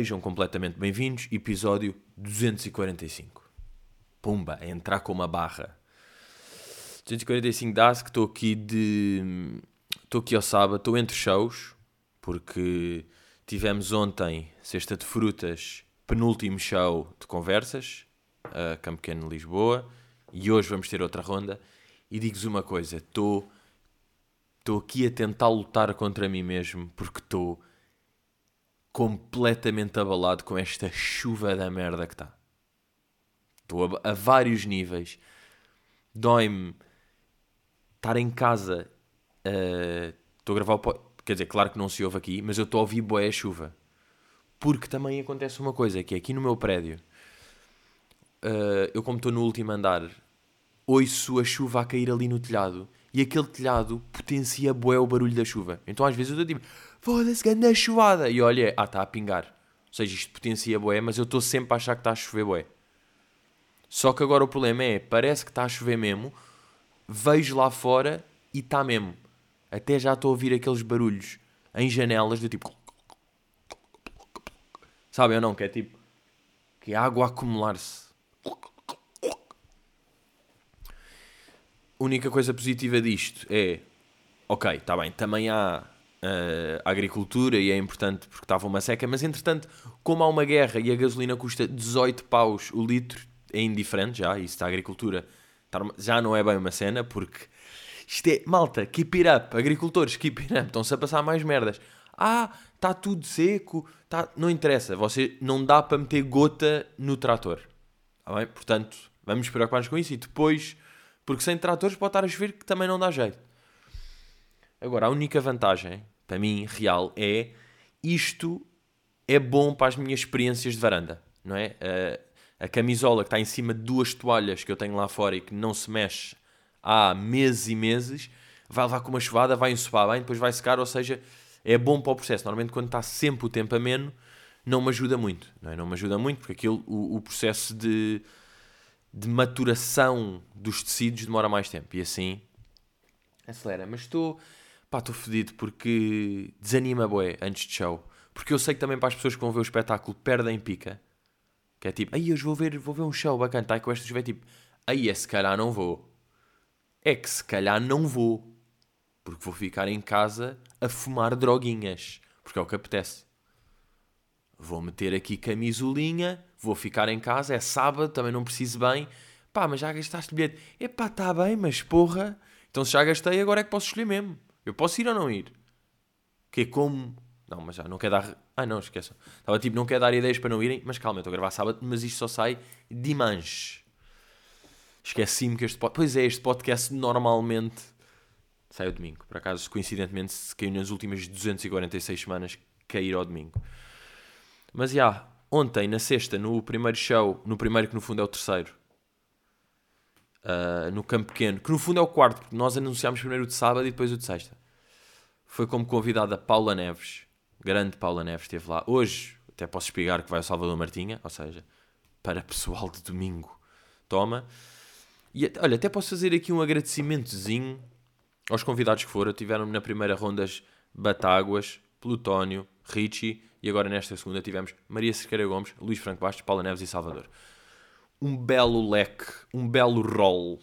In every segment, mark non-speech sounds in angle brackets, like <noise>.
Sejam completamente bem-vindos, episódio 245. Pumba, a entrar com uma barra. 245 dá-se que estou aqui de. Estou aqui ao sábado, estou entre shows, porque tivemos ontem, sexta de frutas, penúltimo show de conversas, a Campo Pequeno, Lisboa, e hoje vamos ter outra ronda. E digo-vos uma coisa, estou. Estou aqui a tentar lutar contra mim mesmo, porque estou completamente abalado com esta chuva da merda que está. Estou a, a, vários níveis. Dói-me estar em casa. Uh, estou a gravar o. Quer dizer, claro que não se ouve aqui, mas eu estou a ouvir boé chuva. Porque também acontece uma coisa, que é aqui no meu prédio. Uh, eu, como estou no último andar, ouço a chuva a cair ali no telhado. E aquele telhado potencia boé o barulho da chuva. Então às vezes eu estou tipo foda-se, grande chuvada. E olha, ah, está a pingar. Ou seja, isto potencia boé, mas eu estou sempre a achar que está a chover boé. Só que agora o problema é, parece que está a chover mesmo, vejo lá fora e está mesmo. Até já estou a ouvir aqueles barulhos em janelas do tipo... Sabem ou não? Que é tipo... Que é água a acumular-se. A única coisa positiva disto é... Ok, está bem, também há uh, agricultura e é importante porque estava uma seca, mas entretanto, como há uma guerra e a gasolina custa 18 paus o litro, é indiferente já, isso da agricultura já não é bem uma cena, porque isto é, malta, keep it up, agricultores, keep it up, estão-se a passar mais merdas. Ah, está tudo seco, tá... não interessa, você não dá para meter gota no trator. Tá bem? Portanto, vamos preocupar-nos com isso e depois, porque sem tratores pode estar a chover que também não dá jeito. Agora, a única vantagem, para mim, real, é isto é bom para as minhas experiências de varanda, não é? A, a camisola que está em cima de duas toalhas que eu tenho lá fora e que não se mexe há meses e meses, vai levar com uma chuvada, vai ensopar bem, depois vai secar, ou seja, é bom para o processo. Normalmente, quando está sempre o tempo ameno, não me ajuda muito, não é? Não me ajuda muito, porque aquilo, o, o processo de, de maturação dos tecidos demora mais tempo e assim acelera. Mas estou pá, estou fedido porque desanima boé antes de show. Porque eu sei que também para as pessoas que vão ver o espetáculo perdem pica. Que é tipo, aí hoje vou ver, vou ver um show bacana, tá? E com esta chuva é tipo, aí é se calhar não vou. É que se calhar não vou. Porque vou ficar em casa a fumar droguinhas. Porque é o que apetece. Vou meter aqui camisolinha, vou ficar em casa, é sábado, também não preciso bem. Pá, mas já gastaste bilhete. Epá, está bem, mas porra. Então se já gastei, agora é que posso escolher mesmo. Eu posso ir ou não ir? Que é como. Não, mas já não quer dar. Ah, não, esqueçam. Estava tipo, não quer dar ideias para não irem, mas calma, eu estou a gravar sábado, mas isto só sai dimanche. Esqueci-me que este podcast. Pois é, este podcast normalmente sai ao domingo. Por acaso, coincidentemente, se caiu nas últimas 246 semanas, cair ao domingo. Mas já, ontem, na sexta, no primeiro show, no primeiro que no fundo é o terceiro, uh, no Campo Pequeno, que no fundo é o quarto, porque nós anunciámos primeiro o de sábado e depois o de sexta. Foi como convidada Paula Neves, grande Paula Neves, esteve lá. Hoje, até posso explicar que vai ao Salvador Martinha, ou seja, para pessoal de domingo, toma. E olha, até posso fazer aqui um agradecimentozinho aos convidados que foram. Tiveram na primeira rondas Batáguas, Plutónio, Richie e agora nesta segunda tivemos Maria Cerqueira Gomes, Luís Franco Bastos, Paula Neves e Salvador um belo leque, um belo rol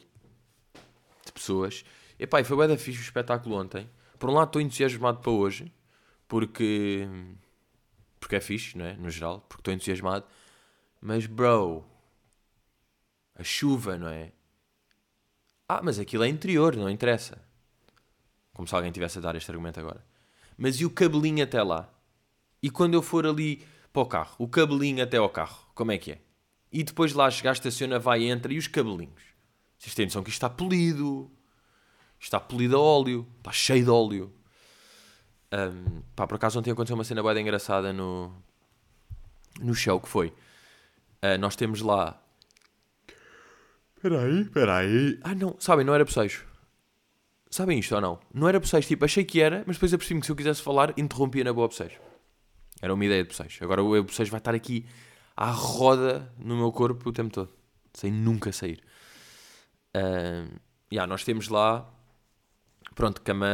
de pessoas. E pá, foi bem da fixe o espetáculo ontem. Por um lado estou entusiasmado para hoje, porque porque é fixe, não é? No geral, porque estou entusiasmado. Mas bro, a chuva, não é? Ah, mas aquilo é interior, não interessa. Como se alguém tivesse a dar este argumento agora. Mas e o cabelinho até lá? E quando eu for ali para o carro, o cabelinho até ao carro, como é que é? e depois lá chegar, estaciona, vai, entra e os cabelinhos. Vocês têm noção que isto está polido. Está polido a óleo. Está cheio de óleo. Um, pá, por acaso ontem aconteceu uma cena bem engraçada no, no show que foi. Uh, nós temos lá. Espera aí, espera aí. Ah, não, sabem, não era bocejo. Sabem isto ou não? Não era bocejo, tipo, achei que era, mas depois apercebi-me que se eu quisesse falar, interrompia na boa bocejo. Era uma ideia de bocejo. Agora o bocejo vai estar aqui à roda no meu corpo o tempo todo, sem nunca sair. Uh, yeah, nós temos lá, pronto, cama,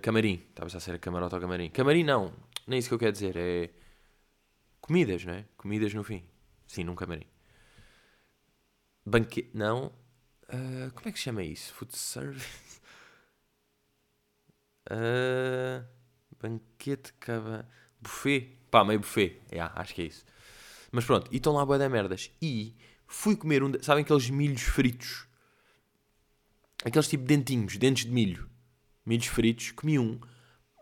camarim. Estava a ser camarote ou camarim. Camarim não, nem isso que eu quero dizer. É Comidas, não é? Comidas no fim. Sim, num camarim. Banquete. Não. Uh, como é que se chama isso? Food service? Uh, banquete, cava. Buffet. Pá, meio buffet. Yeah, acho que é isso. Mas pronto, e estão lá boa da merdas. E fui comer um. Sabem aqueles milhos fritos? Aqueles tipo dentinhos, dentes de milho. Milhos fritos. Comi um.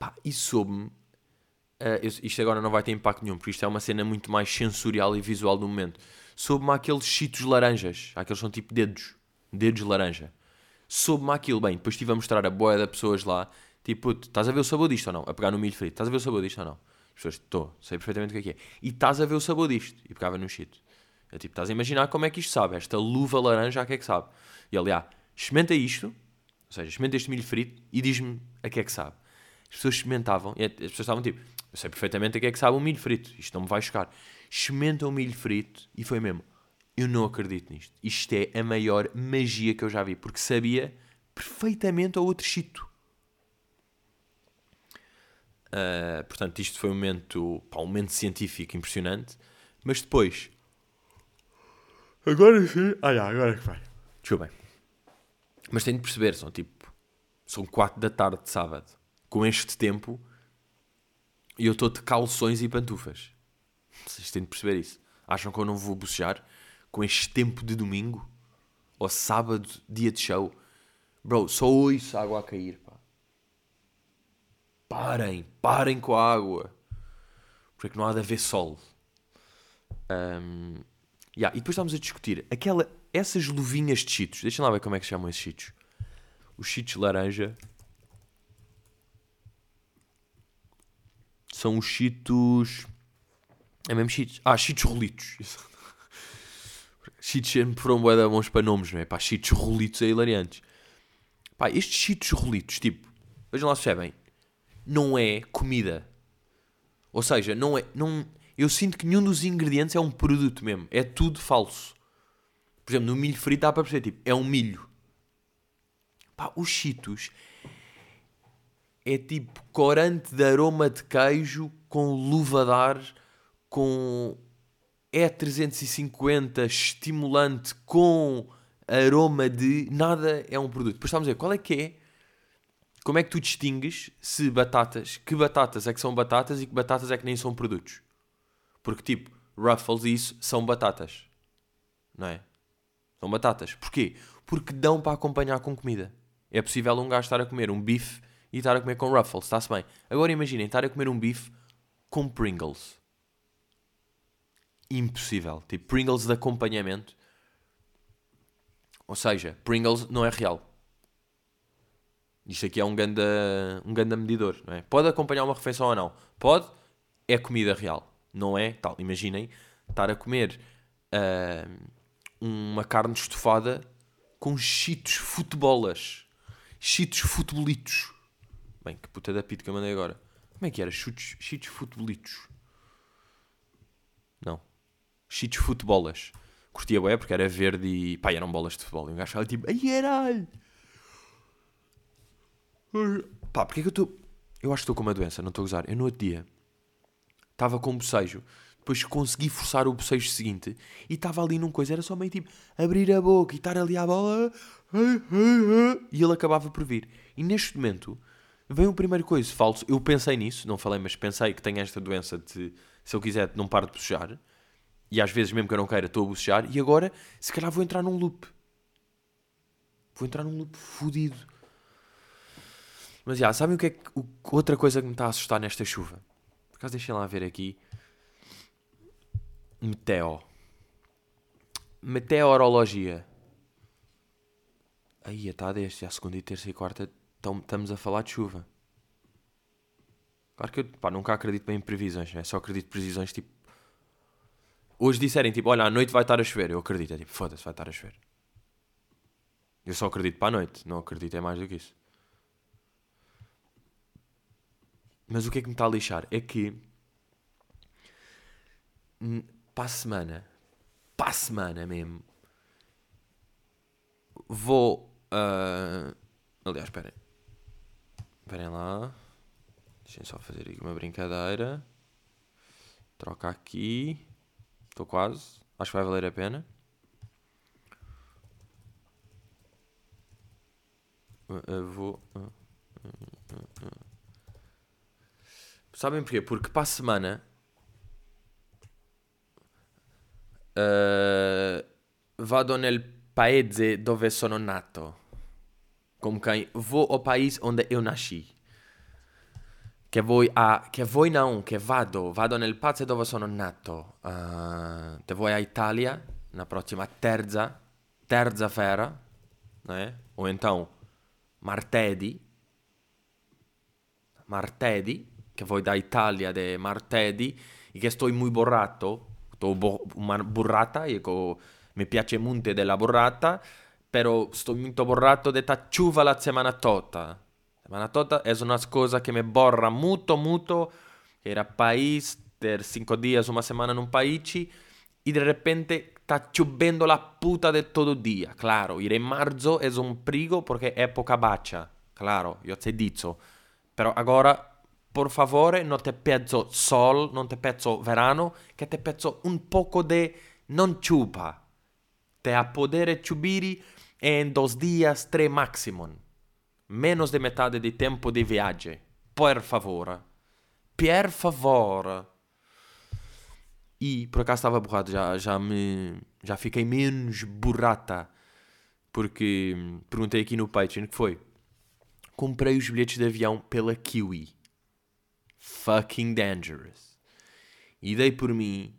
Pá, e soube-me. Uh, isto agora não vai ter impacto nenhum, porque isto é uma cena muito mais sensorial e visual do momento. Soube-me aqueles chitos laranjas. Aqueles são tipo dedos. Dedos laranja. Soube-me aquilo. Bem, depois estive a mostrar a boia de pessoas lá. Tipo, estás a ver o sabor disto ou não? A pegar no milho frito. Estás a ver o sabor disto ou não? As pessoas, estou, sei perfeitamente o que é que é. E estás a ver o sabor disto. E pegava no shit. É tipo, estás a imaginar como é que isto sabe. Esta luva laranja, a que é que sabe? E ele, ah, experimenta isto, ou seja, experimenta este milho frito e diz-me a que é que sabe. As pessoas experimentavam e as pessoas estavam tipo, eu sei perfeitamente a que é que sabe um milho frito, isto não me vai chocar. Experimentam o milho frito e foi mesmo, eu não acredito nisto. Isto é a maior magia que eu já vi, porque sabia perfeitamente ao outro chito. Uh, portanto, isto foi um momento, pá, um momento científico impressionante. Mas depois. Agora sim. Ah, já, agora é que vai. Desculpem. Mas tenho de perceber, são tipo. São 4 da tarde de sábado. Com este tempo. E eu estou de calções e pantufas. Vocês têm de perceber isso. Acham que eu não vou bocejar com este tempo de domingo? Ou sábado, dia de show? Bro, só ouço a água a cair. Parem, parem com a água. Porque não há de haver sol. Um, yeah, e depois estávamos a discutir aquela, essas luvinhas de cheetos. Deixem lá ver como é que chamam esses cheetos. Os cheetos laranja são os cheetos. É mesmo cheetos? Ah, cheetos rolitos. <laughs> cheetos sempre foram bué bons para nomes, não é? Pá, cheetos rolitos é hilariantes. Pá, estes cheetos rolitos, tipo, vejam lá se percebem não é comida. Ou seja, não é, não, eu sinto que nenhum dos ingredientes é um produto mesmo. É tudo falso. Por exemplo, no milho frito dá para perceber, tipo, é um milho. Pá, os cheetos é tipo corante de aroma de queijo com luva de ar, com E350 estimulante com aroma de... Nada é um produto. Depois estamos a dizer, qual é que é como é que tu distingues se batatas, que batatas é que são batatas e que batatas é que nem são produtos? Porque, tipo, Ruffles e isso são batatas. Não é? São batatas. Porquê? Porque dão para acompanhar com comida. É possível um gajo estar a comer um bife e estar a comer com Ruffles, está-se bem. Agora imaginem estar a comer um bife com Pringles. Impossível. Tipo, Pringles de acompanhamento. Ou seja, Pringles não é real. Isto aqui é um ganda, um ganda medidor, não é? Pode acompanhar uma refeição ou não. Pode, é comida real. Não é tal. Imaginem estar a comer uh, uma carne estofada com cheetos futebolas. Cheetos futebolitos. Bem, que puta da pita que eu mandei agora. Como é que era? Cheetos, futebolitos. Não. Cheetos futebolas. Curtia bem porque era verde e pá, eram bolas de futebol. E um gajo estava tipo, ai caralho! Pá, porque é que eu estou. Eu acho que estou com uma doença, não estou a usar. Eu no outro dia estava com um bocejo, depois consegui forçar o bocejo seguinte e estava ali num coisa, era só meio tipo abrir a boca e estar ali à bola e ele acabava por vir. E neste momento vem o primeiro coisa falso. Eu pensei nisso, não falei, mas pensei que tenho esta doença de se eu quiser não paro de bocejar e às vezes mesmo que eu não queira estou a bocejar e agora se calhar vou entrar num loop. Vou entrar num loop fodido. Mas já, sabem o que é que, o, outra coisa que me está a assustar nesta chuva? Por acaso deixem lá ver aqui. Meteo. Meteorologia. Aí está deste, a segunda e terça e quarta estamos a falar de chuva. Claro que eu pá, nunca acredito bem em previsões, né? só acredito em previsões tipo. Hoje disserem tipo, olha, à noite vai estar a chover. Eu acredito, é tipo, foda-se, vai estar a chover. Eu só acredito para a noite, não acredito é mais do que isso. Mas o que é que me está a lixar? É que para a semana, para a semana mesmo, vou. Uh... Aliás, esperem. Esperem lá. Deixem só fazer aqui uma brincadeira. Troca aqui. Estou quase. Acho que vai valer a pena. Eu vou. Sabem porquê? Porque para a semana. Uh, vado nel paese dove sono nato. Como quem vou ao país onde eu nasci. Che voi, a, che voi non, che vado, vado nel paese dove sono nato. Uh, te voi a Italia, na prossima terza, terza feira, né? ou então martedì, martedì, che voi da Italia de martedì, e che sto muy borrato, sto bo, burrata, e co, mi piace molto della burrata, però sto molto borrato de ta ciuva la settimana tutta. Manatota es una cosa que me borra mucho, mucho. Era país, ter cinco días, una semana en un país y de repente está lloviendo la puta de todo día. Claro, ir en marzo es un prigo porque es época bacha. Claro, yo te dicho. Pero ahora, por favor, no te pezzo sol, no te pezzo verano, que te pezzo un poco de non chupa. Te a poder chubiri en dos días, tres máximo menos de metade do tempo de viagem. Por favor. Per favor. E por acaso estava borrado, já, já me. Já fiquei menos burrata. Porque perguntei aqui no Patreon que foi. Comprei os bilhetes de avião pela Kiwi. Fucking dangerous. E dei por mim.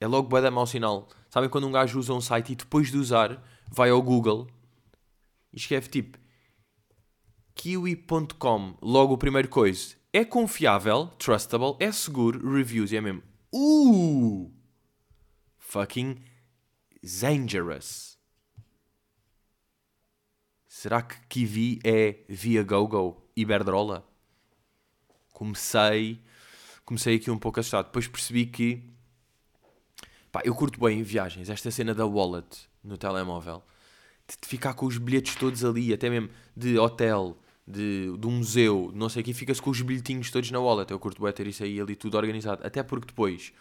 É logo bué da mau sinal. Sabem quando um gajo usa um site e depois de usar vai ao Google e escreve tipo kiwi.com, logo o primeiro coisa. É confiável, trustable, é seguro, reviews e é mesmo. Uh! Fucking dangerous. Será que Kiwi é via GoGo Iberdrola? Comecei, comecei aqui um pouco assustado. Depois percebi que pá, eu curto bem viagens. Esta cena da wallet no telemóvel, de ficar com os bilhetes todos ali, até mesmo de hotel, de, de um museu, não sei o que, fica-se com os bilhetinhos todos na wallet. Eu curto bem ter isso aí ali tudo organizado. Até porque depois,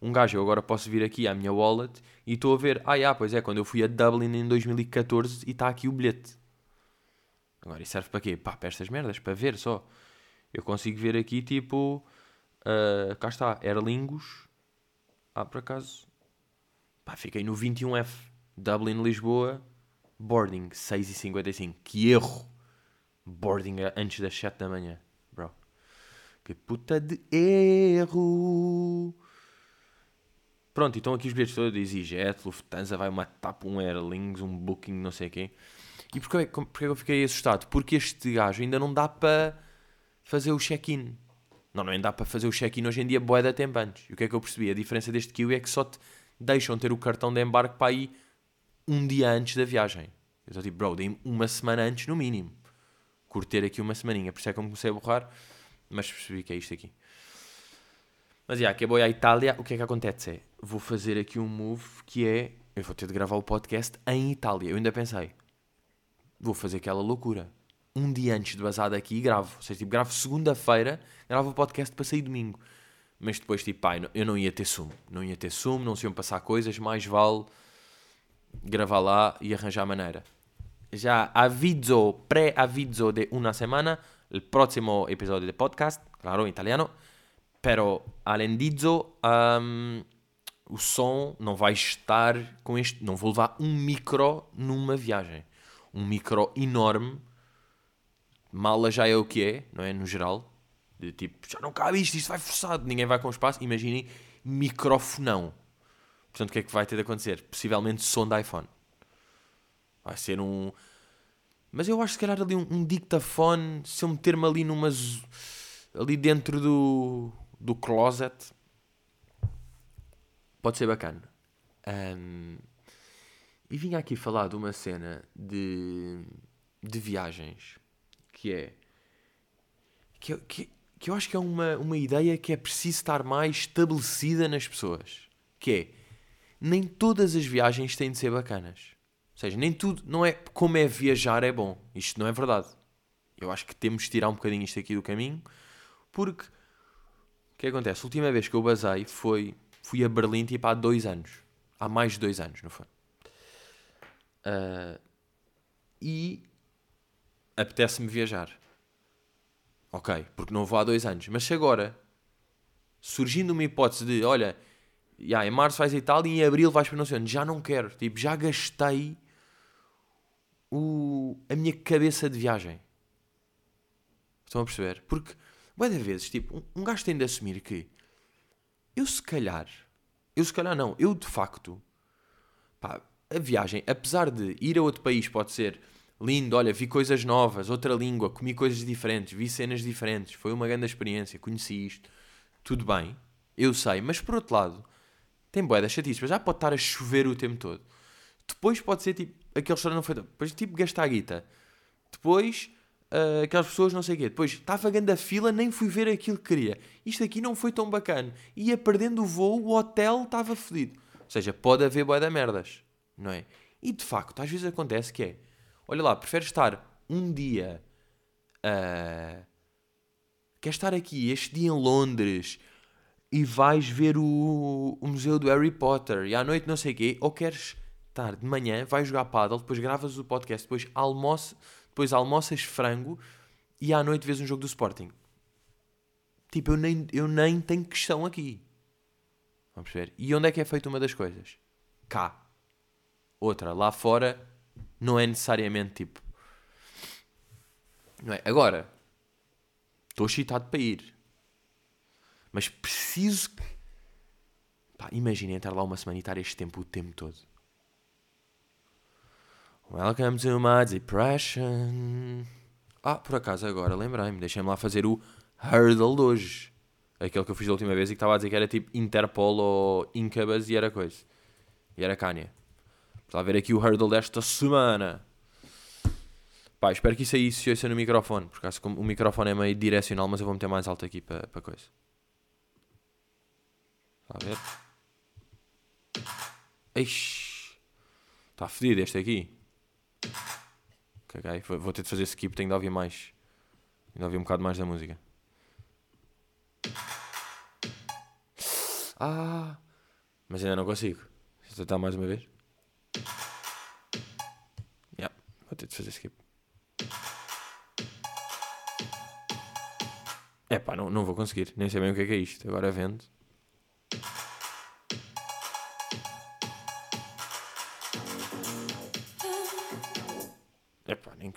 um gajo, eu agora posso vir aqui à minha wallet e estou a ver, ah, yeah, pois é, quando eu fui a Dublin em 2014 e está aqui o bilhete. Agora, isso serve para quê? Pá, para estas merdas, para ver só. Eu consigo ver aqui, tipo, uh, cá está, Aer Lingus. Ah, por acaso, pá, fiquei no 21F. Dublin, Lisboa, boarding, 6h55. Que erro! boarding antes das 7 da manhã, bro. Que puta de erro! Pronto, então aqui os bilhetes todos Jet, Lufthansa, vai uma TAP, um Airlings, um Booking, não sei quê. E porquê, porquê eu fiquei assustado? Porque este gajo ainda não dá para fazer o check-in. Não, não dá para fazer o check-in hoje em dia, boeda tempo antes. E o que é que eu percebi? A diferença deste Kiwi é que só te deixam ter o cartão de embarque para ir um dia antes da viagem. Eu estou tipo, bro, dei uma semana antes no mínimo curter aqui uma semaninha. Por isso é que eu comecei a borrar, mas percebi que é isto aqui. Mas, já, que vou à Itália, o que é que acontece? É, vou fazer aqui um move que é, eu vou ter de gravar o podcast em Itália. Eu ainda pensei, vou fazer aquela loucura. Um dia antes de basar daqui, gravo. Ou seja, tipo, gravo segunda-feira, gravo o podcast para sair domingo. Mas depois, tipo, pai, eu não ia ter sumo. Não ia ter sumo, não se iam passar coisas, mais vale gravar lá e arranjar maneira ya aviso, pre-aviso de una semana el próximo episodio de podcast, claro, en italiano. Pero, além disso, um, o som não vai estar com este. Não vou levar um micro numa viagem. Um micro enorme. Mala já é o que é, não é? No geral. De tipo, já não cabe isto, isto vai forçado. Ninguém vai com espaço. Imaginem microfonão. Portanto, o que é que vai ter de acontecer? Possivelmente som de iPhone. Vai ser um. Mas eu acho se calhar ali um, um dictafone, se eu meter-me ali numas. ali dentro do. do closet. Pode ser bacana. Um, e vim aqui falar de uma cena de. de viagens. Que é. Que, que, que eu acho que é uma, uma ideia que é preciso estar mais estabelecida nas pessoas. Que é. Nem todas as viagens têm de ser bacanas. Ou seja, nem tudo, não é como é viajar é bom. Isto não é verdade. Eu acho que temos de tirar um bocadinho isto aqui do caminho, porque O que acontece? A última vez que eu basei foi. Fui a Berlim tipo há dois anos. Há mais de dois anos, não foi? Uh, e apetece-me viajar. Ok, porque não vou há dois anos. Mas se agora, surgindo uma hipótese de, olha, yeah, em março vais a Itália e em abril vais para não sei onde, já não quero. Tipo, já gastei o, a minha cabeça de viagem. Estão a perceber? Porque, muitas vezes, tipo, um, um gajo tem de assumir que eu se calhar, eu se calhar não, eu de facto, pá, a viagem, apesar de ir a outro país pode ser lindo, olha, vi coisas novas, outra língua, comi coisas diferentes, vi cenas diferentes, foi uma grande experiência, conheci isto, tudo bem, eu sei, mas por outro lado, tem boedas chatices, mas já pode estar a chover o tempo todo. Depois pode ser tipo, aquele restaurante não foi. Depois tipo gastar a guita. Depois uh, aquelas pessoas não sei o quê. Depois estava ganhando a fila, nem fui ver aquilo que queria. Isto aqui não foi tão bacana. Ia perdendo o voo, o hotel estava fodido. Ou seja, pode haver boia da merdas, não é? E de facto, às vezes acontece que é, olha lá, prefere estar um dia. Uh, quer estar aqui este dia em Londres e vais ver o, o museu do Harry Potter e à noite não sei o quê, ou queres estar de manhã, vais jogar paddle, depois gravas o podcast, depois almoças, depois almoças frango e à noite vês um jogo do Sporting. Tipo, eu nem, eu nem tenho questão aqui. Vamos ver. E onde é que é feita uma das coisas? Cá. Outra, lá fora, não é necessariamente tipo. Não é? Agora, estou excitado para ir. Mas preciso. Pá, imagina entrar lá uma semana e estar este tempo o tempo todo. Welcome to my depression. Ah, por acaso agora lembrei-me, deixei-me lá fazer o hurdle de hoje. Aquele que eu fiz da última vez e que estava a dizer que era tipo Interpol ou Incubus e era coisa. E era Kanye. Está a ver aqui o hurdle desta semana. Pá, espero que isso aí se ouça no microfone. Porque acho o microfone é meio direcional, mas eu vou meter mais alto aqui para, para coisa. Está a ver? Ixi. Está fedido este aqui. Caguei. Vou ter de fazer skip, tenho de ouvir mais. Tenho de ouvir um bocado mais da música. Ah! Mas ainda não consigo. Vou tentar mais uma vez. De fazer skip. É pá, não, não vou conseguir. Nem sei bem o que é, que é isto. Agora vendo.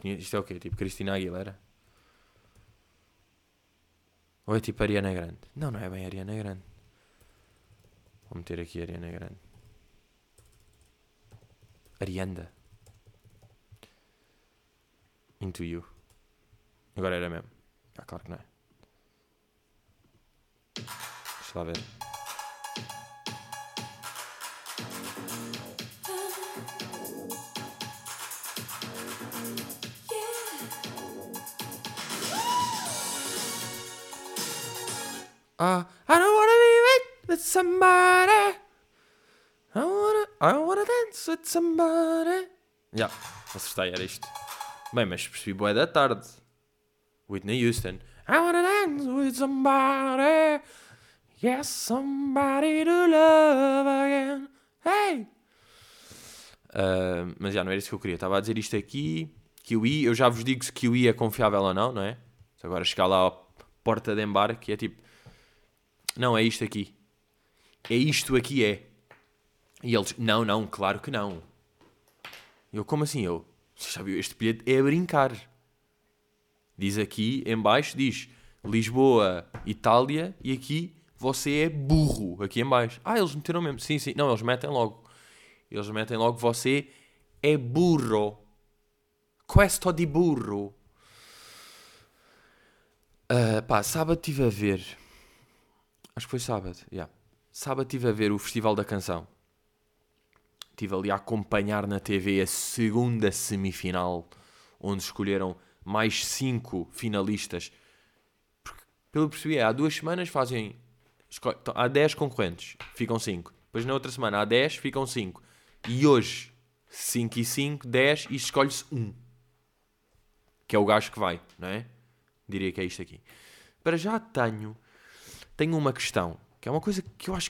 Isto é o quê? Tipo Cristina Aguilera? Ou é tipo Ariana Grande? Não, não é bem Ariana Grande. Vou meter aqui Ariana Grande. Arianda. Into You. Agora era mesmo. Ah, claro que não é. Deixa lá ver. Uh, I don't wanna be with somebody. I wanna, I wanna dance with somebody. Yeah, acertei, era isto. Bem, mas percebi boa da tarde. Whitney Houston. I wanna dance with somebody. Yes, somebody to love again. Hey! Uh, mas já não era isso que eu queria. Estava a dizer isto aqui. Kiwi, eu já vos digo se Kiwi é confiável ou não, não é? Se agora chegar lá à porta de embarque, é tipo, não, é isto aqui. É isto aqui, é. E eles, não, não, claro que não. Eu, como assim? Eu, você já viu, este bilhete é a brincar. Diz aqui, em baixo, diz Lisboa, Itália, e aqui você é burro, aqui em baixo. Ah, eles meteram mesmo. Sim, sim. Não, eles metem logo. Eles metem logo, você é burro. Questo di burro. Uh, pá, sábado estive a ver Acho que foi sábado, yeah. Sábado estive a ver o Festival da Canção. Estive ali a acompanhar na TV a segunda semifinal, onde escolheram mais cinco finalistas. Porque, pelo que percebi, há duas semanas fazem. Há 10 concorrentes, ficam 5. Depois na outra semana há 10, ficam 5. E hoje, 5 e 5, 10 e escolhe-se um. Que é o gajo que vai, não é? Diria que é isto aqui. Para já tenho tenho uma questão, que é uma coisa que eu acho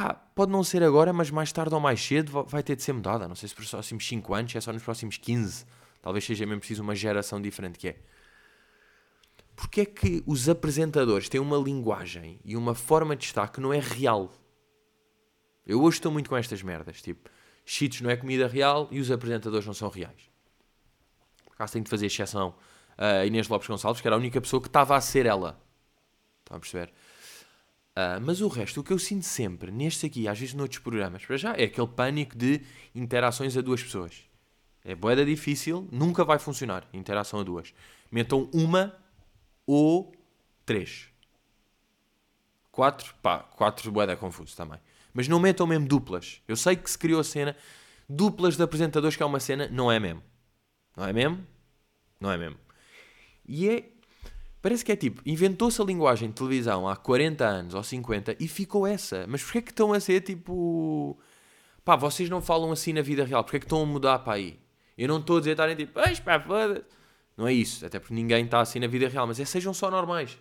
pá, pode não ser agora, mas mais tarde ou mais cedo vai ter de ser mudada. Não sei se nos próximos 5 anos, é só nos próximos 15. Talvez seja mesmo preciso uma geração diferente que é. Porque é que os apresentadores têm uma linguagem e uma forma de estar que não é real? Eu hoje estou muito com estas merdas, tipo, cheats não é comida real e os apresentadores não são reais. Por acaso tenho de fazer exceção a Inês Lopes Gonçalves, que era a única pessoa que estava a ser ela. Estão a perceber? Uh, mas o resto, o que eu sinto sempre, neste aqui, às vezes noutros programas, para já, é aquele pânico de interações a duas pessoas. É boeda difícil, nunca vai funcionar. Interação a duas. Metam uma ou três. Quatro, pá, quatro boeda confuso também. Mas não metam mesmo duplas. Eu sei que se criou a cena, duplas de apresentadores que é uma cena, não é mesmo. Não é mesmo? Não é mesmo. E é. Parece que é tipo, inventou-se a linguagem de televisão há 40 anos ou 50 e ficou essa. Mas porquê é que estão a ser tipo. Pá, vocês não falam assim na vida real, porquê é que estão a mudar para aí? Eu não estou a dizer estarem tipo, pá, foda Não é isso, até porque ninguém está assim na vida real, mas é sejam só normais.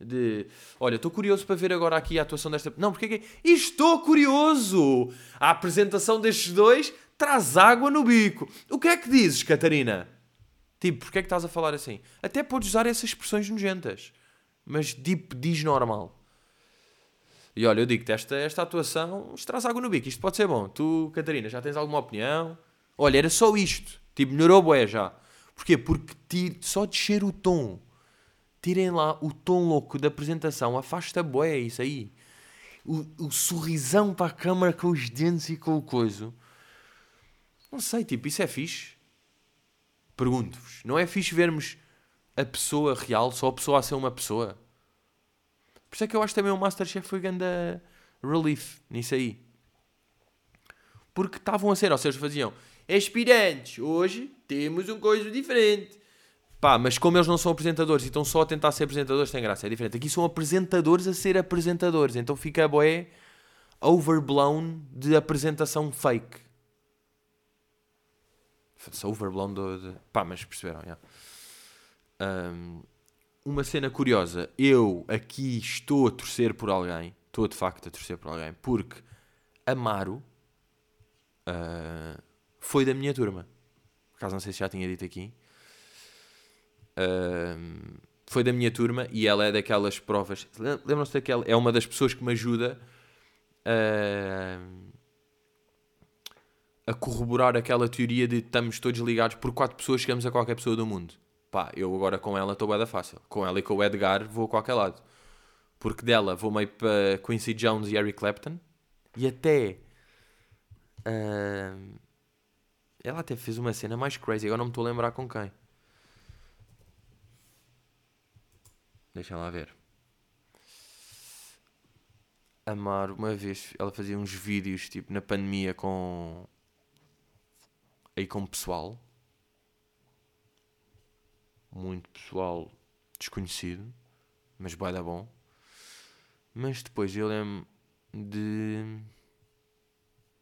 De, olha, estou curioso para ver agora aqui a atuação desta. Não, porque é que. Estou curioso! A apresentação destes dois traz água no bico. O que é que dizes, Catarina? Tipo, porque é que estás a falar assim? Até podes usar essas expressões nojentas. Mas, tipo, diz normal. E olha, eu digo-te, esta, esta atuação traz água no bico. Isto pode ser bom. Tu, Catarina, já tens alguma opinião? Olha, era só isto. Tipo, melhorou bué já. Porquê? Porque tire, só descer o tom. Tirem lá o tom louco da apresentação. Afasta bué isso aí. O, o sorrisão para a câmara com os dentes e com o coiso. Não sei, tipo, isso é fixe. Pergunto-vos, não é fixe vermos a pessoa real, só a pessoa a ser uma pessoa? Por isso é que eu acho também o Masterchef foi grande relief nisso aí. Porque estavam a ser, ou seja, faziam aspirantes, hoje temos um coisa diferente. Pá, mas como eles não são apresentadores e estão só a tentar ser apresentadores, tem graça, é diferente. Aqui são apresentadores a ser apresentadores, então fica boé overblown de apresentação fake. Foda-se, overblown do, de... Pá, mas perceberam, já. Um, uma cena curiosa. Eu aqui estou a torcer por alguém. Estou de facto a torcer por alguém. Porque Amaro uh, foi da minha turma. Por acaso não sei se já tinha dito aqui. Foi da minha turma e ela é daquelas provas. Lembram-se daquela? É uma das pessoas que me ajuda. Uh, a corroborar aquela teoria de estamos todos ligados por quatro pessoas, chegamos a qualquer pessoa do mundo. Pá, eu agora com ela estou bem da fácil. Com ela e com o Edgar vou a qualquer lado. Porque dela vou meio para Quincy Jones e Eric Clapton. E até. Uh, ela até fez uma cena mais crazy. Agora não me estou a lembrar com quem. Deixa lá ver. Amar, uma vez ela fazia uns vídeos tipo na pandemia com aí com pessoal, muito pessoal desconhecido, mas vai dar bom. Mas depois eu lembro de.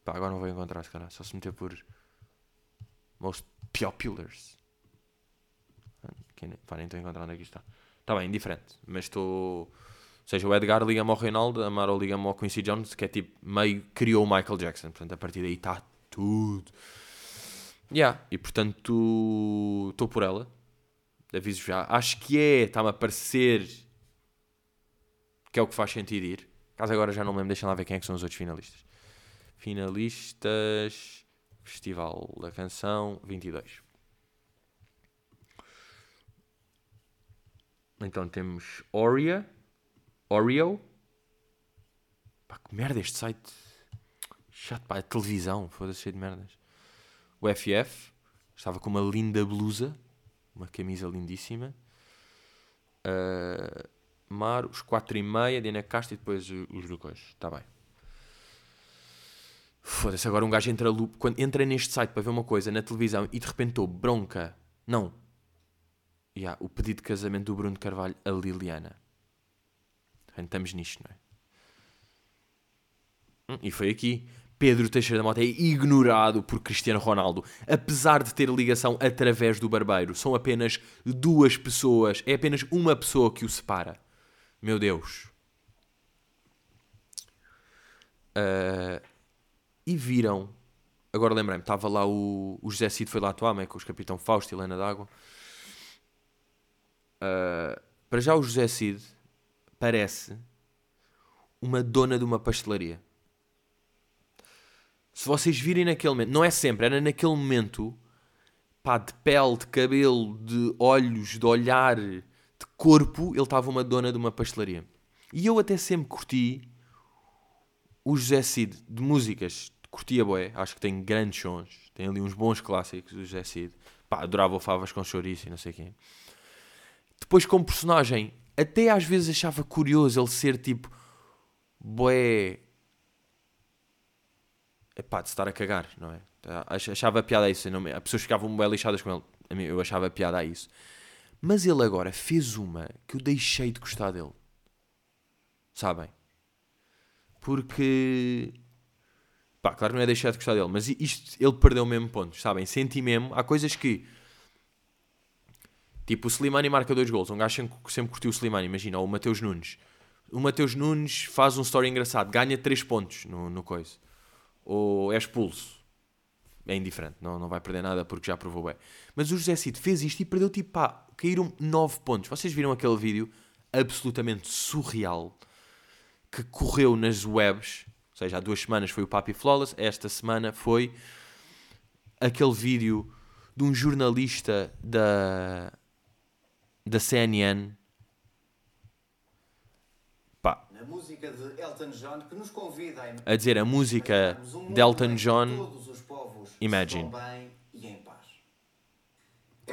Pá, agora não vou encontrar, se calhar, só se meter por. Most populars. Pá, nem estou encontrando aqui está. Está bem, indiferente, mas estou. Ou seja, o Edgar liga-me ao Reinaldo, a Maro liga-me ao Quincy Jones, que é tipo, meio criou o Michael Jackson. Portanto, a partir daí está tudo. Yeah. E portanto estou por ela. Aviso já. Acho que é, está-me a parecer que é o que faz sentido ir. Caso agora já não me lembro, deixem lá ver quem é que são os outros finalistas. Finalistas Festival da Canção 22. Então temos Oria, Oreo. Pá, que merda este site. Chato, pá, é televisão, foda-se cheio de merdas o FF, estava com uma linda blusa, uma camisa lindíssima. Uh, Mar, os 4 e meia, Diana Castro e depois os coisa. Está bem. Foda-se, agora um gajo entra, quando entra neste site para ver uma coisa na televisão e de repente estou bronca. Não. Yeah, o pedido de casamento do Bruno Carvalho a Liliana. Estamos nisto, não é? Hum, e foi aqui. Pedro Teixeira da Mota é ignorado por Cristiano Ronaldo, apesar de ter ligação através do barbeiro. São apenas duas pessoas, é apenas uma pessoa que o separa. Meu Deus. Ah, e viram. Agora lembrei-me, estava lá o, o José Cid, foi lá atuar, é, com os Capitão Fausto e Helena d'Água. Ah, para já, o José Cid parece uma dona de uma pastelaria. Se vocês virem naquele momento, não é sempre, era naquele momento, pá, de pele, de cabelo, de olhos, de olhar, de corpo, ele estava uma dona de uma pastelaria. E eu até sempre curti o José Cid de músicas, curtia boé, acho que tem grandes sons, tem ali uns bons clássicos, o José Cid. Pá, adorava o Favas com chouriço e não sei quê. Depois, como personagem, até às vezes achava curioso ele ser tipo, boé, pá, de estar a cagar, não é? Achava piada a isso, as pessoas ficavam bem lixadas com ele, eu achava piada a isso. Mas ele agora fez uma que eu deixei de gostar dele. Sabem? Porque. Pá, claro que não é deixar de gostar dele, mas isto, ele perdeu mesmo ponto, sabem? Senti mesmo. Há coisas que. Tipo, o Slimani marca dois gols. Um gajo sempre, sempre curtiu o Slimani, imagina. Ou o Mateus Nunes. O Mateus Nunes faz um story engraçado, ganha 3 pontos no, no coisa. Ou é expulso. É indiferente, não, não vai perder nada porque já provou bem. Mas o José Cid fez isto e perdeu tipo pá, caíram 9 pontos. Vocês viram aquele vídeo absolutamente surreal que correu nas webs, ou seja, há duas semanas foi o Papi Flawless, esta semana foi aquele vídeo de um jornalista da, da CNN. Pá. A música de Elton John que nos convida a, a dizer a música de Elton John Imagine.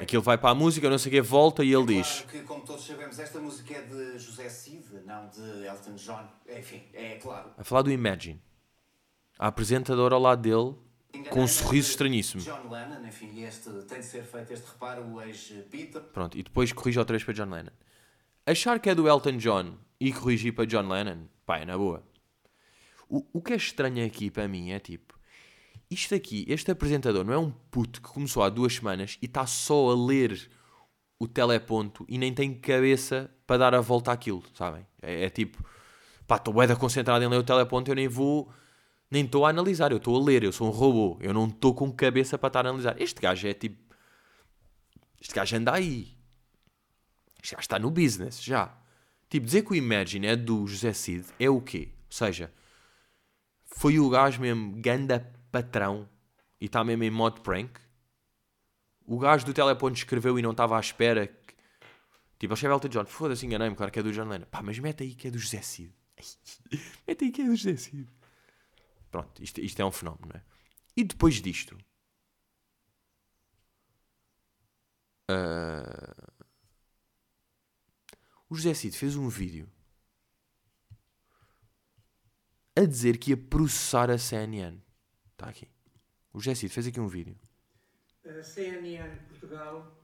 Aquilo vai para a música, não sei o que, volta e ele claro diz. que, como todos sabemos, esta música é de José Cid, não de Elton John. Enfim, é claro. A falar do Imagine. A apresentadora ao lado dele, com um sorriso estranhíssimo. John Lennon, enfim, este, tem de ser feito este reparo, o ex-Peter. Pronto, e depois corrige outra vez para John Lennon. Achar que é do Elton John e corrigir para John Lennon, pá, é na boa. O, o que é estranho aqui para mim é tipo, isto aqui, este apresentador não é um puto que começou há duas semanas e está só a ler o teleponto e nem tem cabeça para dar a volta àquilo, sabem? É, é tipo, pá, estou bem concentrado em ler o teleponto, eu nem vou, nem estou a analisar, eu estou a ler, eu sou um robô, eu não estou com cabeça para estar a analisar. Este gajo é tipo, este gajo anda aí, este gajo está no business, já. Tipo, dizer que o Imagine é do José Cid é o quê? Ou seja, foi o gajo mesmo, ganda patrão e está mesmo em modo prank. O gajo do teleponto escreveu e não estava à espera. Que... Tipo, ele escreve Elton John. Foda-se, enganei-me, claro que é do John Lennon. Pá, mas mete aí que é do José Cid. <laughs> mete aí que é do José Cid. Pronto, isto, isto é um fenómeno, não é? E depois disto... Uh... O José Cid fez um vídeo a dizer que ia processar a CNN. Está aqui. O José fez aqui um vídeo. A CNN Portugal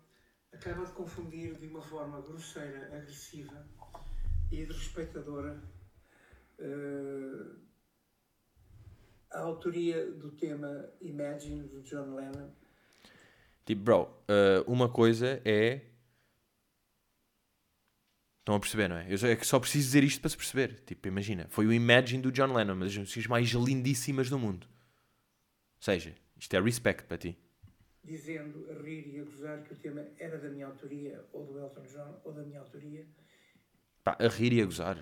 acaba de confundir de uma forma grosseira, agressiva e desrespeitadora uh, a autoria do tema Imagine do John Lennon. Tipo, bro, uh, uma coisa é. Estão a perceber, não é? Eu só, é que só preciso dizer isto para se perceber. Tipo, imagina, foi o Imagine do John Lennon, uma das músicas mais lindíssimas do mundo seja, isto é respect para ti. Dizendo, a rir e a gozar que o tema era da minha autoria, ou do Elton John, ou da minha autoria. Pá, a rir e a gozar.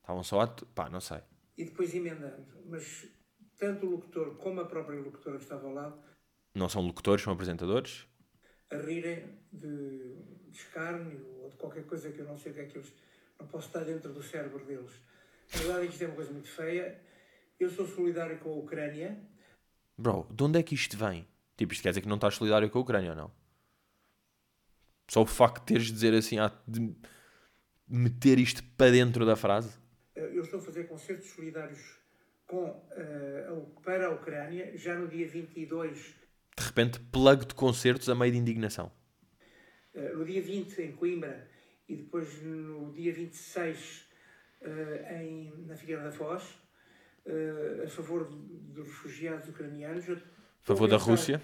Estavam só a. pá, não sei. E depois emendando. Mas tanto o locutor como a própria locutora que estava ao lado. Não são locutores, são apresentadores? A rirem de, de escárnio ou de qualquer coisa que eu não sei o que é que eles. Não posso estar dentro do cérebro deles. Na verdade, isto é uma coisa muito feia. Eu sou solidário com a Ucrânia Bro, de onde é que isto vem? Tipo, isto quer dizer que não estás solidário com a Ucrânia ou não? Só o facto de teres de dizer assim, ah, de meter isto para dentro da frase? Eu estou a fazer concertos solidários com, uh, para a Ucrânia já no dia 22. De repente, plug de concertos a meio de indignação. Uh, no dia 20 em Coimbra e depois no dia 26 uh, em, na Figueira da Foz uh, a favor dos refugiados ucranianos. A favor da Rússia?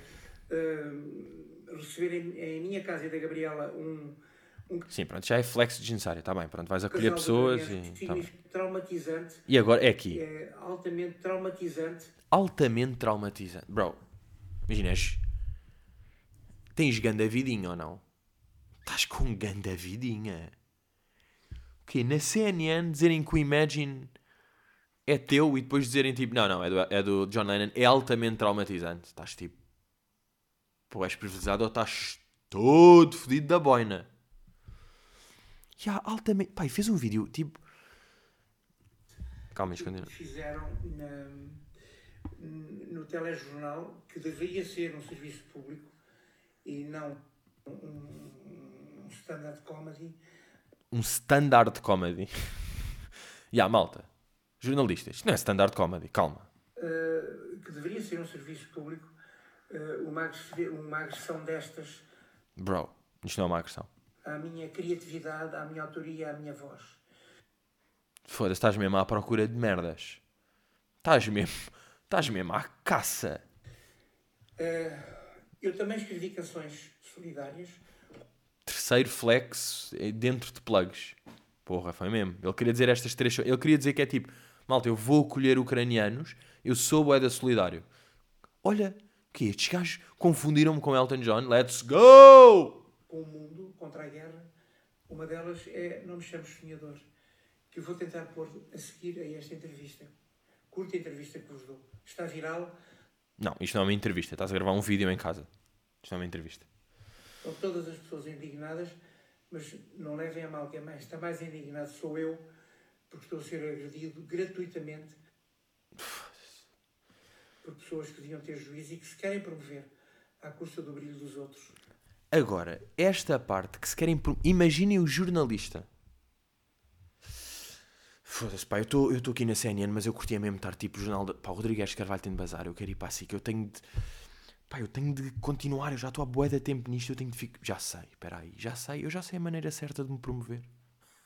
Receber em, em, minha casa e da Gabriela um, Sim, pronto, já é flex desnecessário, está bem, pronto, vais acolher pessoas e... tá traumatizante, E agora, é aqui, é altamente traumatizante. altamente traumatizante. Bro, imagina, és- tens ganda vidinha ou não? Estás com ganda vidinha. O quê? Na CNN dizerem que o Imagine é teu e depois dizerem tipo, não, não, é do, é do John Lennon, é altamente traumatizante. Estás tipo, pô, és privilegiado ou estás todo fodido da boina. Já, altamente. Pai, fez um vídeo tipo. Calma, escondendo. fizeram na- no telejornal que deveria ser um serviço público e não um, um stand-up comedy. um standard comedy. <laughs> Ya, malta. Jornalistas. Isto não é standard comedy. Calma. eh, que deveria ser um serviço público, eh, uma, agressi- uma agressão destas Bro, isto não é uma agressão. à minha criatividade, à minha autoria, à minha voz. Foda-se, estás mesmo à procura de merdas. Estás mesmo. Estás mesmo à caça. Eh, eu também escrevi canções solidárias. Terceiro flex eh, dentro de plugs. Porra, foi mesmo. Ele queria dizer estas três. Ele queria dizer que é tipo, malta, eu vou acolher ucranianos, eu sou boeda solidário. Olha, que estes gajos confundiram-me com Elton John. Let's go! com o mundo contra a guerra. Uma delas é Não Me Chames Sonhador, que eu vou tentar pôr a seguir a esta entrevista. Curta entrevista que vos dou. Está viral, Não, isto não é uma entrevista. Estás a gravar um vídeo em casa. Isto não é uma entrevista. estão todas as pessoas indignadas, mas não levem a mal que é mais. Está mais indignado sou eu, porque estou a ser agredido gratuitamente por pessoas que deviam ter juízo e que se querem promover à custa do brilho dos outros. Agora, esta parte que se querem. Imaginem o jornalista. Foda-se, pá, eu estou aqui na CNN, mas eu curtia mesmo estar tipo jornal. De... Pá, o Rodrigues Carvalho tem de bazar, eu quero ir para a SIC, eu tenho de. Pá, eu tenho de continuar, eu já estou há bué de tempo nisto, eu tenho de ficar. Já sei, espera aí, já sei, eu já sei a maneira certa de me promover.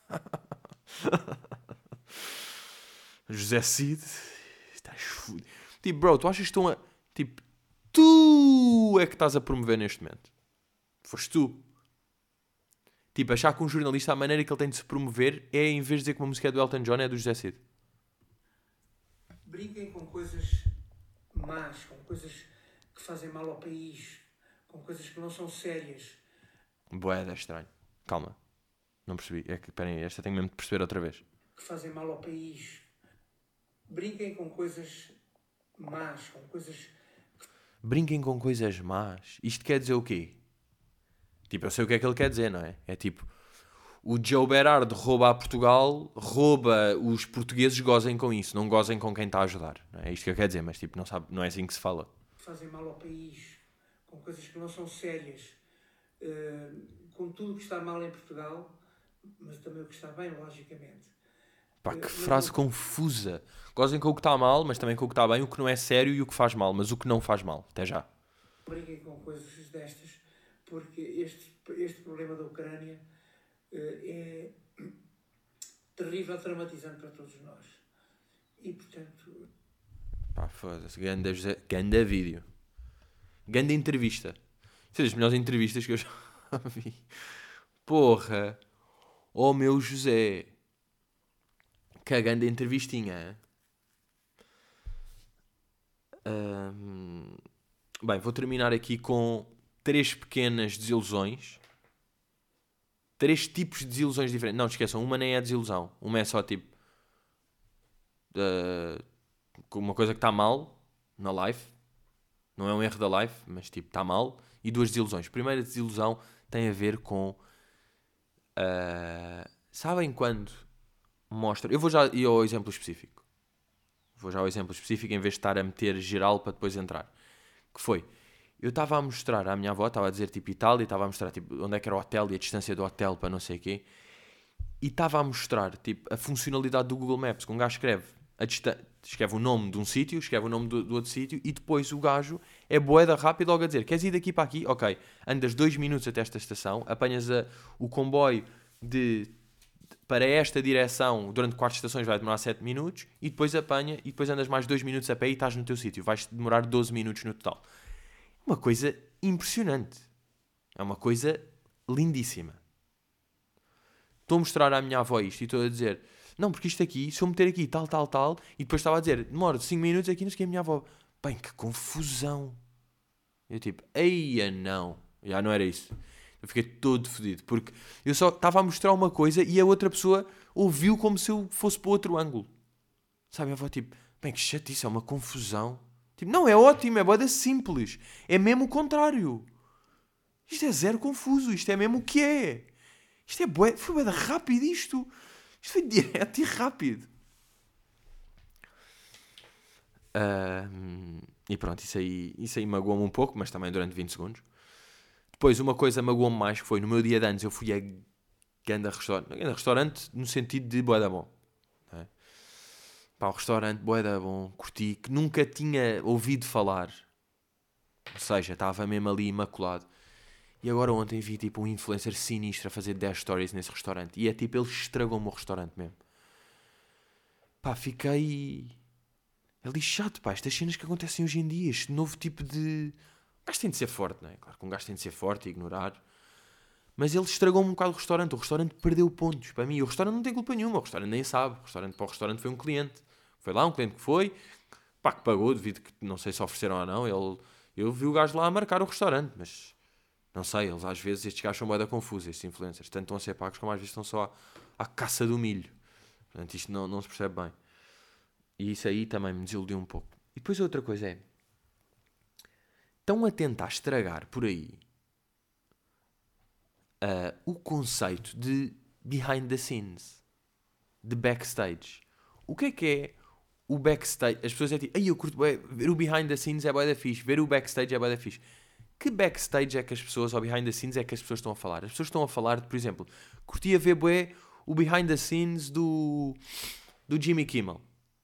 <laughs> José Cid, estás fudido. Tipo, bro, tu achas que estão a. Tipo, tu é que estás a promover neste momento. Foste tu. Tipo, achar que um jornalista, a maneira que ele tem de se promover é, em vez de dizer que uma música é do Elton John, é do José Cid. Brinquem com coisas más, com coisas que fazem mal ao país, com coisas que não são sérias. Boeda, é estranho. Calma. Não percebi. É que, esperem, esta tenho mesmo de perceber outra vez. que fazem mal ao país. Brinquem com coisas más, com coisas Brinquem com coisas más. Isto quer dizer o quê? Tipo, eu sei o que é que ele quer dizer, não é? É tipo, o Joe Berardo rouba a Portugal, rouba os portugueses gozem com isso, não gozem com quem está a ajudar. Não é? é isto que eu quero dizer, mas tipo, não, sabe, não é assim que se fala. fazem mal ao país, com coisas que não são sérias, eh, com tudo o que está mal em Portugal, mas também o que está bem, logicamente. Pá, Eu- que eu frase confusa. Gozem com o que está mal, mas também com o que está bem, o que não é sério e o que faz mal, mas o que não faz mal. Até já. Brinquem com coisas destas, porque este, este problema da Ucrânia eh, é terrível, traumatizante para todos nós. E, portanto, Pá, foda-se. Ganda, ganda vídeo. Ganda entrevista. Isso é das melhores entrevistas que eu já <laughs> vi. Porra. Oh meu José. Que ganda entrevistinha. Bem, vou terminar aqui com três pequenas desilusões. Três tipos de desilusões diferentes. Não, esqueçam, uma nem é desilusão. Uma é só tipo. com uma coisa que está mal na live. Não é um erro da live, mas tipo, está mal. E duas desilusões. Primeira desilusão tem a ver com. ah, sabem quando mostra. Eu vou já ir ao exemplo específico. Vou já ao exemplo específico em vez de estar a meter geral para depois entrar. Que foi. Eu estava a mostrar à minha avó, estava a dizer tipo Itália, estava a mostrar tipo, onde é que era o hotel e a distância do hotel para não sei o quê. E estava a mostrar tipo, a funcionalidade do Google Maps. Que um gajo escreve, a escreve o nome de um sítio, escreve o nome do, do outro sítio e depois o gajo é boeda rápido logo a dizer: Queres ir daqui para aqui? Ok, andas dois minutos até esta estação, apanhas a- o comboio de para esta direção durante quatro estações vai demorar 7 minutos e depois apanha e depois andas mais 2 minutos a pé e estás no teu sítio. Vais demorar 12 minutos no total. Uma coisa impressionante. É uma coisa lindíssima. estou a mostrar à minha avó isto e estou a dizer, não, porque isto aqui, se eu meter aqui tal, tal, tal, e depois estava a dizer, demora 5 minutos aqui, não sei o que, a minha avó, bem, que confusão. Eu tipo, eia não, já não era isso. Eu fiquei todo fodido, porque eu só estava a mostrar uma coisa e a outra pessoa ouviu como se eu fosse para outro ângulo. Sabe, a avó tipo, bem, que chatice, é uma confusão. Tipo, não, é ótimo, é boda simples. É mesmo o contrário. Isto é zero confuso, isto é mesmo o que é. Isto é bué, foi bué rápido isto. Isto foi <laughs> direto e rápido. Uh, e pronto, isso aí, isso aí magoou-me um pouco, mas também durante 20 segundos. Depois, uma coisa magoou-me mais que foi no meu dia de anos, eu fui a Ganda Restaurante. Ganda Restaurante no sentido de boeda bom. Pá, o restaurante boeda bom, curti, que nunca tinha ouvido falar. Ou seja, estava mesmo ali imaculado. E agora ontem vi tipo um influencer sinistro a fazer 10 stories nesse restaurante. E é tipo, ele estragou-me o restaurante mesmo. Pá, fiquei. É lixado, pá. Estas cenas que acontecem hoje em dia. Este novo tipo de. O gajo tem de ser forte, não é? Claro que um gajo tem de ser forte e ignorar. Mas ele estragou-me um bocado o restaurante. O restaurante perdeu pontos para mim. O restaurante não tem culpa nenhuma. O restaurante nem sabe. O restaurante para o restaurante foi um cliente. Foi lá um cliente que foi. Pá, que pagou, devido que não sei se ofereceram ou não. Ele, eu vi o gajo lá a marcar o restaurante, mas não sei, eles às vezes, estes gajos são moeda confusos, estes influencers. Tanto estão a ser pagos como às vezes estão só à, à caça do milho. Portanto, isto não, não se percebe bem. E isso aí também me desiludiu um pouco. E depois outra coisa é. Estão a tentar estragar por aí uh, o conceito de behind the scenes, de backstage. O que é que é o backstage? As pessoas é tipo, ai eu curto bem, ver o behind the scenes é boa da fixe, ver o backstage é boa da fixe que backstage é que as pessoas, ou behind the scenes, é que as pessoas estão a falar? As pessoas estão a falar de, por exemplo, curtia ver bué o behind the scenes do, do Jimmy Kimmel.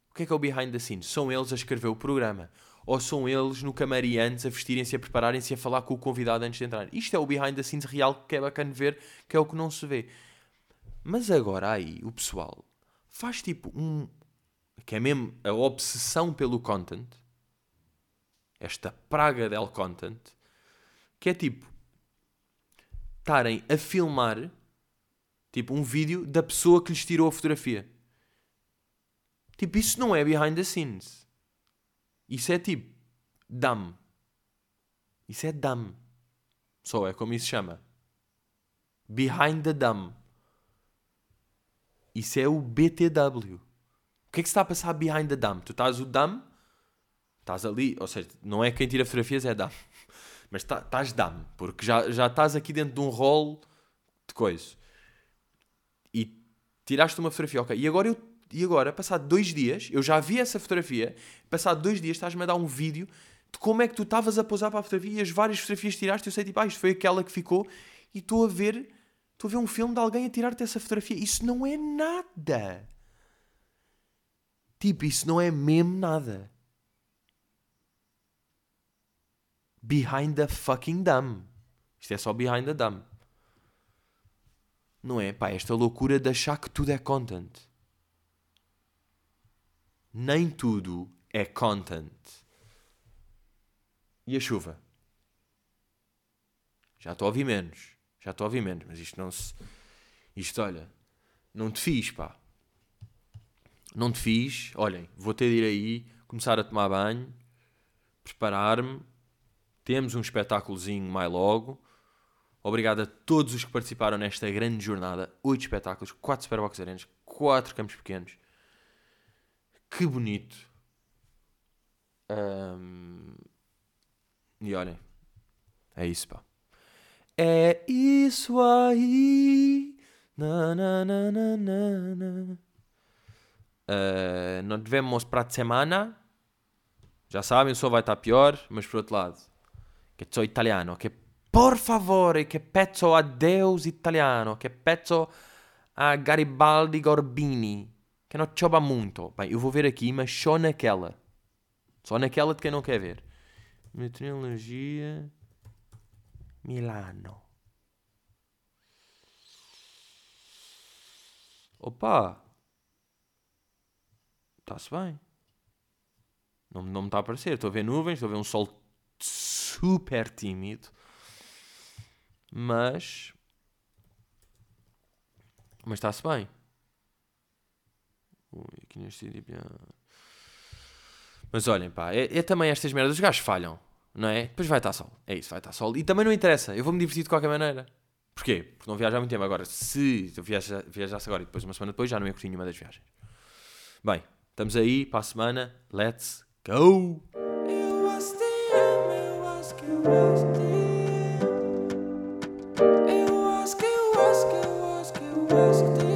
O que é que é o behind the scenes? São eles a escrever o programa. Ou são eles no camarim antes a vestirem-se, a prepararem-se a falar com o convidado antes de entrar. Isto é o behind the scenes real que é bacana ver, que é o que não se vê. Mas agora aí, o pessoal faz tipo um. Que é mesmo a obsessão pelo content. Esta praga del content que é tipo estarem a filmar tipo um vídeo da pessoa que lhes tirou a fotografia. Tipo, isso não é behind the scenes. Isso é tipo dumb. Isso é dumb. Só é como isso se chama. Behind the dumb. Isso é o BTW. O que é que se está a passar behind the dumb? Tu estás o dumb, estás ali, ou seja, não é quem tira fotografias, é dumb. <laughs> Mas estás tá, dame, porque já, já estás aqui dentro de um rol de coisa. E tiraste uma fotografia, ok. E agora eu e agora, passado dois dias, eu já vi essa fotografia, passado dois dias estás-me a dar um vídeo de como é que tu estavas a posar para a fotografia e as várias fotografias tiraste, eu sei tipo, ah, isto foi aquela que ficou e estou a ver, estou a ver um filme de alguém a tirar-te essa fotografia. Isso não é nada. Tipo, isso não é mesmo nada. behind the fucking dam. Isto é só behind the dam. Não é? Pá, esta loucura de achar que tudo é content. Nem tudo é content. E a chuva? Já estou a ouvir menos. Já estou a ouvir menos. Mas isto não se. Isto, olha. Não te fiz, pá. Não te fiz. Olhem, vou ter de ir aí, começar a tomar banho, preparar-me temos um espetáculozinho mais logo. Obrigado a todos os que participaram nesta grande jornada. Oito espetáculos, quatro Superbox Arenas, quatro campos pequenos. Que bonito. Um... E olhem, é isso, pá. É isso aí. Na, na, na, na, na, na. Uh, nos vemos para a semana. Já sabem, som vai estar pior, mas por outro lado, che so italiano, che por favore, che pezzo a Deus italiano, che pezzo a Garibaldi Gorbini, que não choba muito. Bem, eu vou ver aqui, mas só naquela. Só naquela de quem não quer ver. Meteorologia Milano. Opa! Está-se bem. Não, não me está a aparecer. Estou a ver nuvens, estou a ver um sol super tímido. Mas Mas está-se bem. Ui. Mas olhem, pá, é, é também estas merdas. Os gajos falham, não é? Depois vai estar sol. É isso, vai estar sol. E também não interessa. Eu vou-me divertir de qualquer maneira. Porquê? Porque não viajo há muito tempo. Agora, se eu viaja- viajasse agora e depois uma semana depois, já não ia curtir nenhuma das viagens. Bem, estamos aí para a semana. Let's go! Eu acho eu acho eu acho